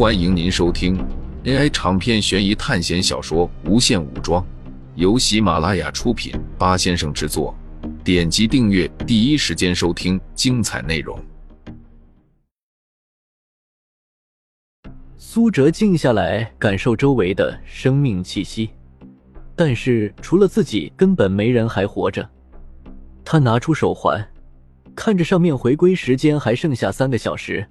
欢迎您收听 AI 长篇悬疑探险小说《无限武装》，由喜马拉雅出品，八先生制作。点击订阅，第一时间收听精彩内容。苏哲静下来，感受周围的生命气息，但是除了自己，根本没人还活着。他拿出手环，看着上面回归时间还剩下三个小时。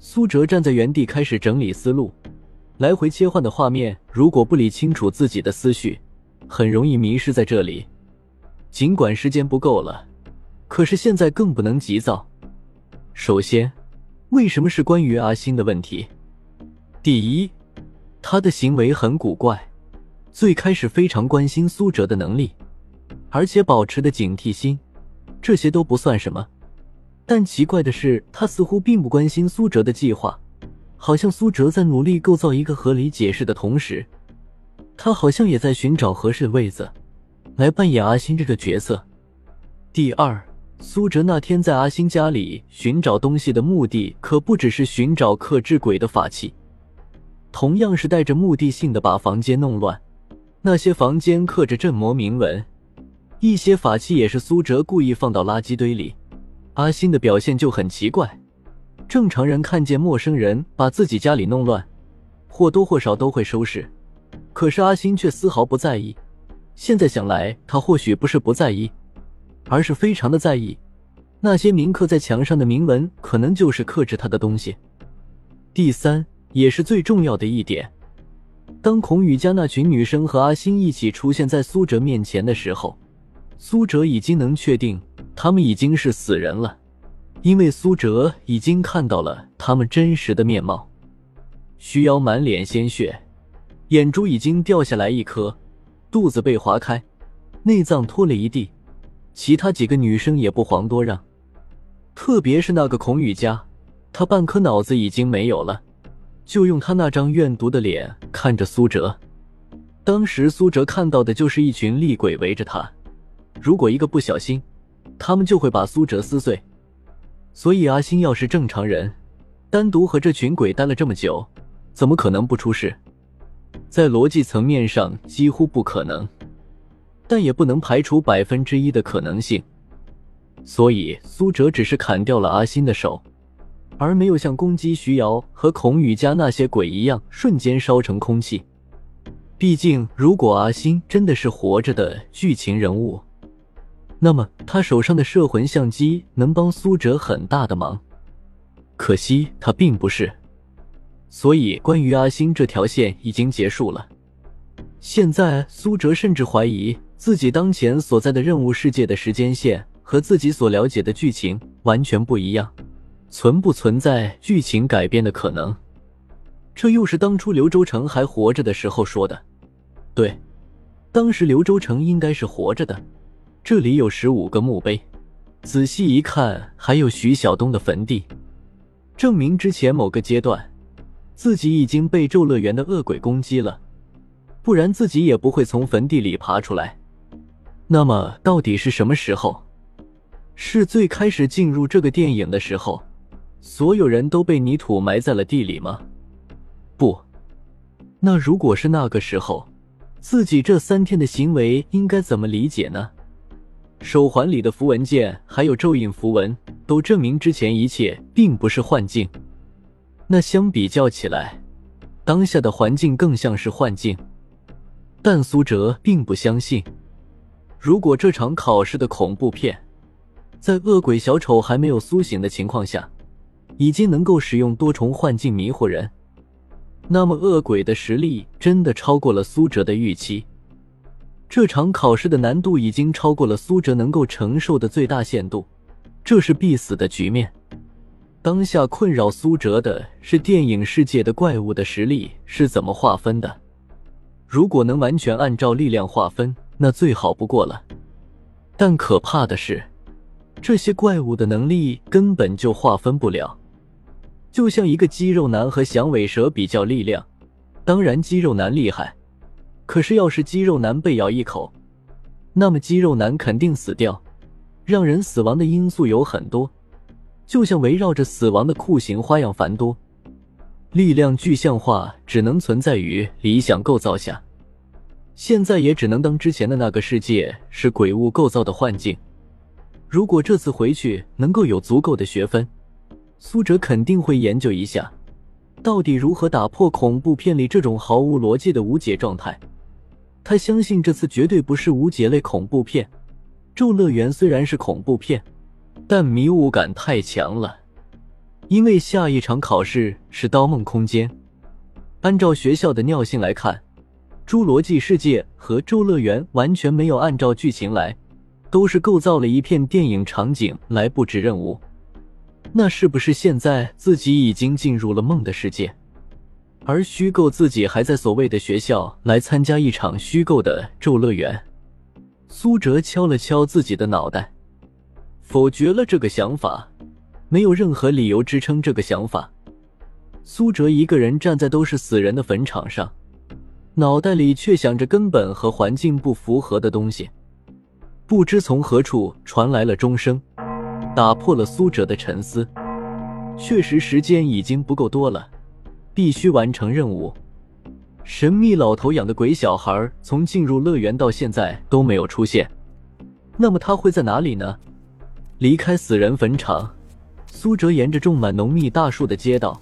苏哲站在原地，开始整理思路，来回切换的画面。如果不理清楚自己的思绪，很容易迷失在这里。尽管时间不够了，可是现在更不能急躁。首先，为什么是关于阿星的问题？第一，他的行为很古怪。最开始非常关心苏哲的能力，而且保持的警惕心，这些都不算什么。但奇怪的是，他似乎并不关心苏哲的计划，好像苏哲在努力构造一个合理解释的同时，他好像也在寻找合适的位子来扮演阿星这个角色。第二，苏哲那天在阿星家里寻找东西的目的可不只是寻找克制鬼的法器，同样是带着目的性的把房间弄乱。那些房间刻着镇魔铭文，一些法器也是苏哲故意放到垃圾堆里。阿星的表现就很奇怪，正常人看见陌生人把自己家里弄乱，或多或少都会收拾，可是阿星却丝毫不在意。现在想来，他或许不是不在意，而是非常的在意。那些铭刻在墙上的铭文，可能就是克制他的东西。第三，也是最重要的一点，当孔宇家那群女生和阿星一起出现在苏哲面前的时候，苏哲已经能确定。他们已经是死人了，因为苏哲已经看到了他们真实的面貌。徐瑶满脸鲜血，眼珠已经掉下来一颗，肚子被划开，内脏脱了一地。其他几个女生也不遑多让，特别是那个孔雨佳，她半颗脑子已经没有了，就用她那张怨毒的脸看着苏哲。当时苏哲看到的就是一群厉鬼围着他，如果一个不小心。他们就会把苏哲撕碎，所以阿星要是正常人，单独和这群鬼待了这么久，怎么可能不出事？在逻辑层面上几乎不可能，但也不能排除百分之一的可能性。所以苏哲只是砍掉了阿星的手，而没有像攻击徐瑶和孔宇家那些鬼一样瞬间烧成空气。毕竟，如果阿星真的是活着的剧情人物，那么他手上的摄魂相机能帮苏哲很大的忙，可惜他并不是，所以关于阿星这条线已经结束了。现在苏哲甚至怀疑自己当前所在的任务世界的时间线和自己所了解的剧情完全不一样，存不存在剧情改变的可能？这又是当初刘周成还活着的时候说的。对，当时刘周成应该是活着的。这里有十五个墓碑，仔细一看，还有徐晓东的坟地，证明之前某个阶段自己已经被咒乐园的恶鬼攻击了，不然自己也不会从坟地里爬出来。那么，到底是什么时候？是最开始进入这个电影的时候，所有人都被泥土埋在了地里吗？不，那如果是那个时候，自己这三天的行为应该怎么理解呢？手环里的符文件还有咒印符文，都证明之前一切并不是幻境。那相比较起来，当下的环境更像是幻境。但苏哲并不相信，如果这场考试的恐怖片，在恶鬼小丑还没有苏醒的情况下，已经能够使用多重幻境迷惑人，那么恶鬼的实力真的超过了苏哲的预期。这场考试的难度已经超过了苏哲能够承受的最大限度，这是必死的局面。当下困扰苏哲的是电影世界的怪物的实力是怎么划分的？如果能完全按照力量划分，那最好不过了。但可怕的是，这些怪物的能力根本就划分不了。就像一个肌肉男和响尾蛇比较力量，当然肌肉男厉害。可是，要是肌肉男被咬一口，那么肌肉男肯定死掉。让人死亡的因素有很多，就像围绕着死亡的酷刑花样繁多。力量具象化只能存在于理想构造下，现在也只能当之前的那个世界是鬼物构造的幻境。如果这次回去能够有足够的学分，苏哲肯定会研究一下，到底如何打破恐怖片里这种毫无逻辑的无解状态。他相信这次绝对不是无解类恐怖片。咒乐园虽然是恐怖片，但迷雾感太强了。因为下一场考试是盗梦空间，按照学校的尿性来看，侏罗纪世界和咒乐园完全没有按照剧情来，都是构造了一片电影场景来布置任务。那是不是现在自己已经进入了梦的世界，而虚构自己还在所谓的学校来参加一场虚构的咒乐园？苏哲敲了敲自己的脑袋，否决了这个想法。没有任何理由支撑这个想法。苏哲一个人站在都是死人的坟场上，脑袋里却想着根本和环境不符合的东西。不知从何处传来了钟声，打破了苏哲的沉思。确实，时间已经不够多了，必须完成任务。神秘老头养的鬼小孩从进入乐园到现在都没有出现，那么他会在哪里呢？离开死人坟场。苏哲沿着种满浓密大树的街道，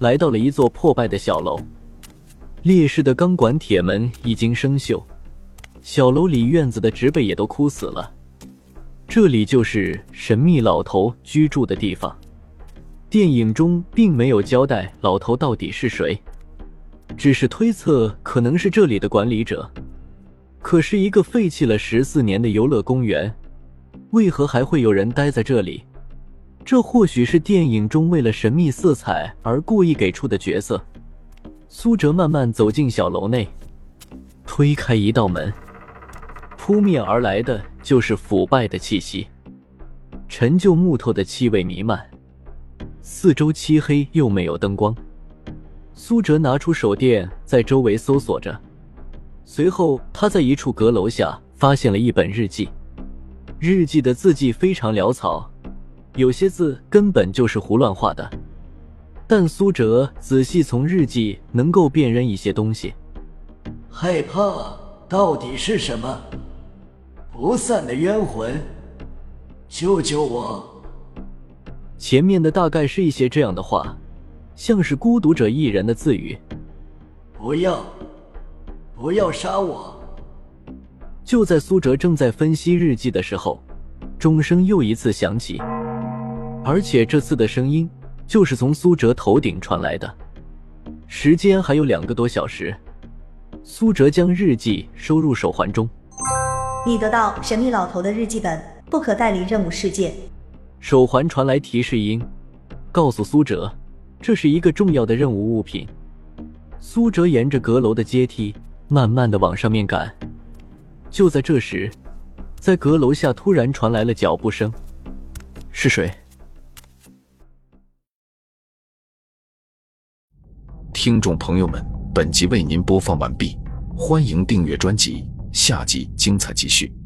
来到了一座破败的小楼。烈士的钢管铁门已经生锈，小楼里院子的植被也都枯死了。这里就是神秘老头居住的地方。电影中并没有交代老头到底是谁，只是推测可能是这里的管理者。可是，一个废弃了十四年的游乐公园，为何还会有人待在这里？这或许是电影中为了神秘色彩而故意给出的角色。苏哲慢慢走进小楼内，推开一道门，扑面而来的就是腐败的气息，陈旧木头的气味弥漫，四周漆黑又没有灯光。苏哲拿出手电在周围搜索着，随后他在一处阁楼下发现了一本日记，日记的字迹非常潦草。有些字根本就是胡乱画的，但苏哲仔细从日记能够辨认一些东西。害怕到底是什么？不散的冤魂，救救我！前面的大概是一些这样的话，像是孤独者一人的自语。不要，不要杀我！就在苏哲正在分析日记的时候，钟声又一次响起。而且这次的声音就是从苏哲头顶传来的。时间还有两个多小时，苏哲将日记收入手环中。你得到神秘老头的日记本，不可带离任务世界。手环传来提示音，告诉苏哲这是一个重要的任务物品。苏哲沿着阁楼的阶梯慢慢的往上面赶。就在这时，在阁楼下突然传来了脚步声，是谁？听众朋友们，本集为您播放完毕，欢迎订阅专辑，下集精彩继续。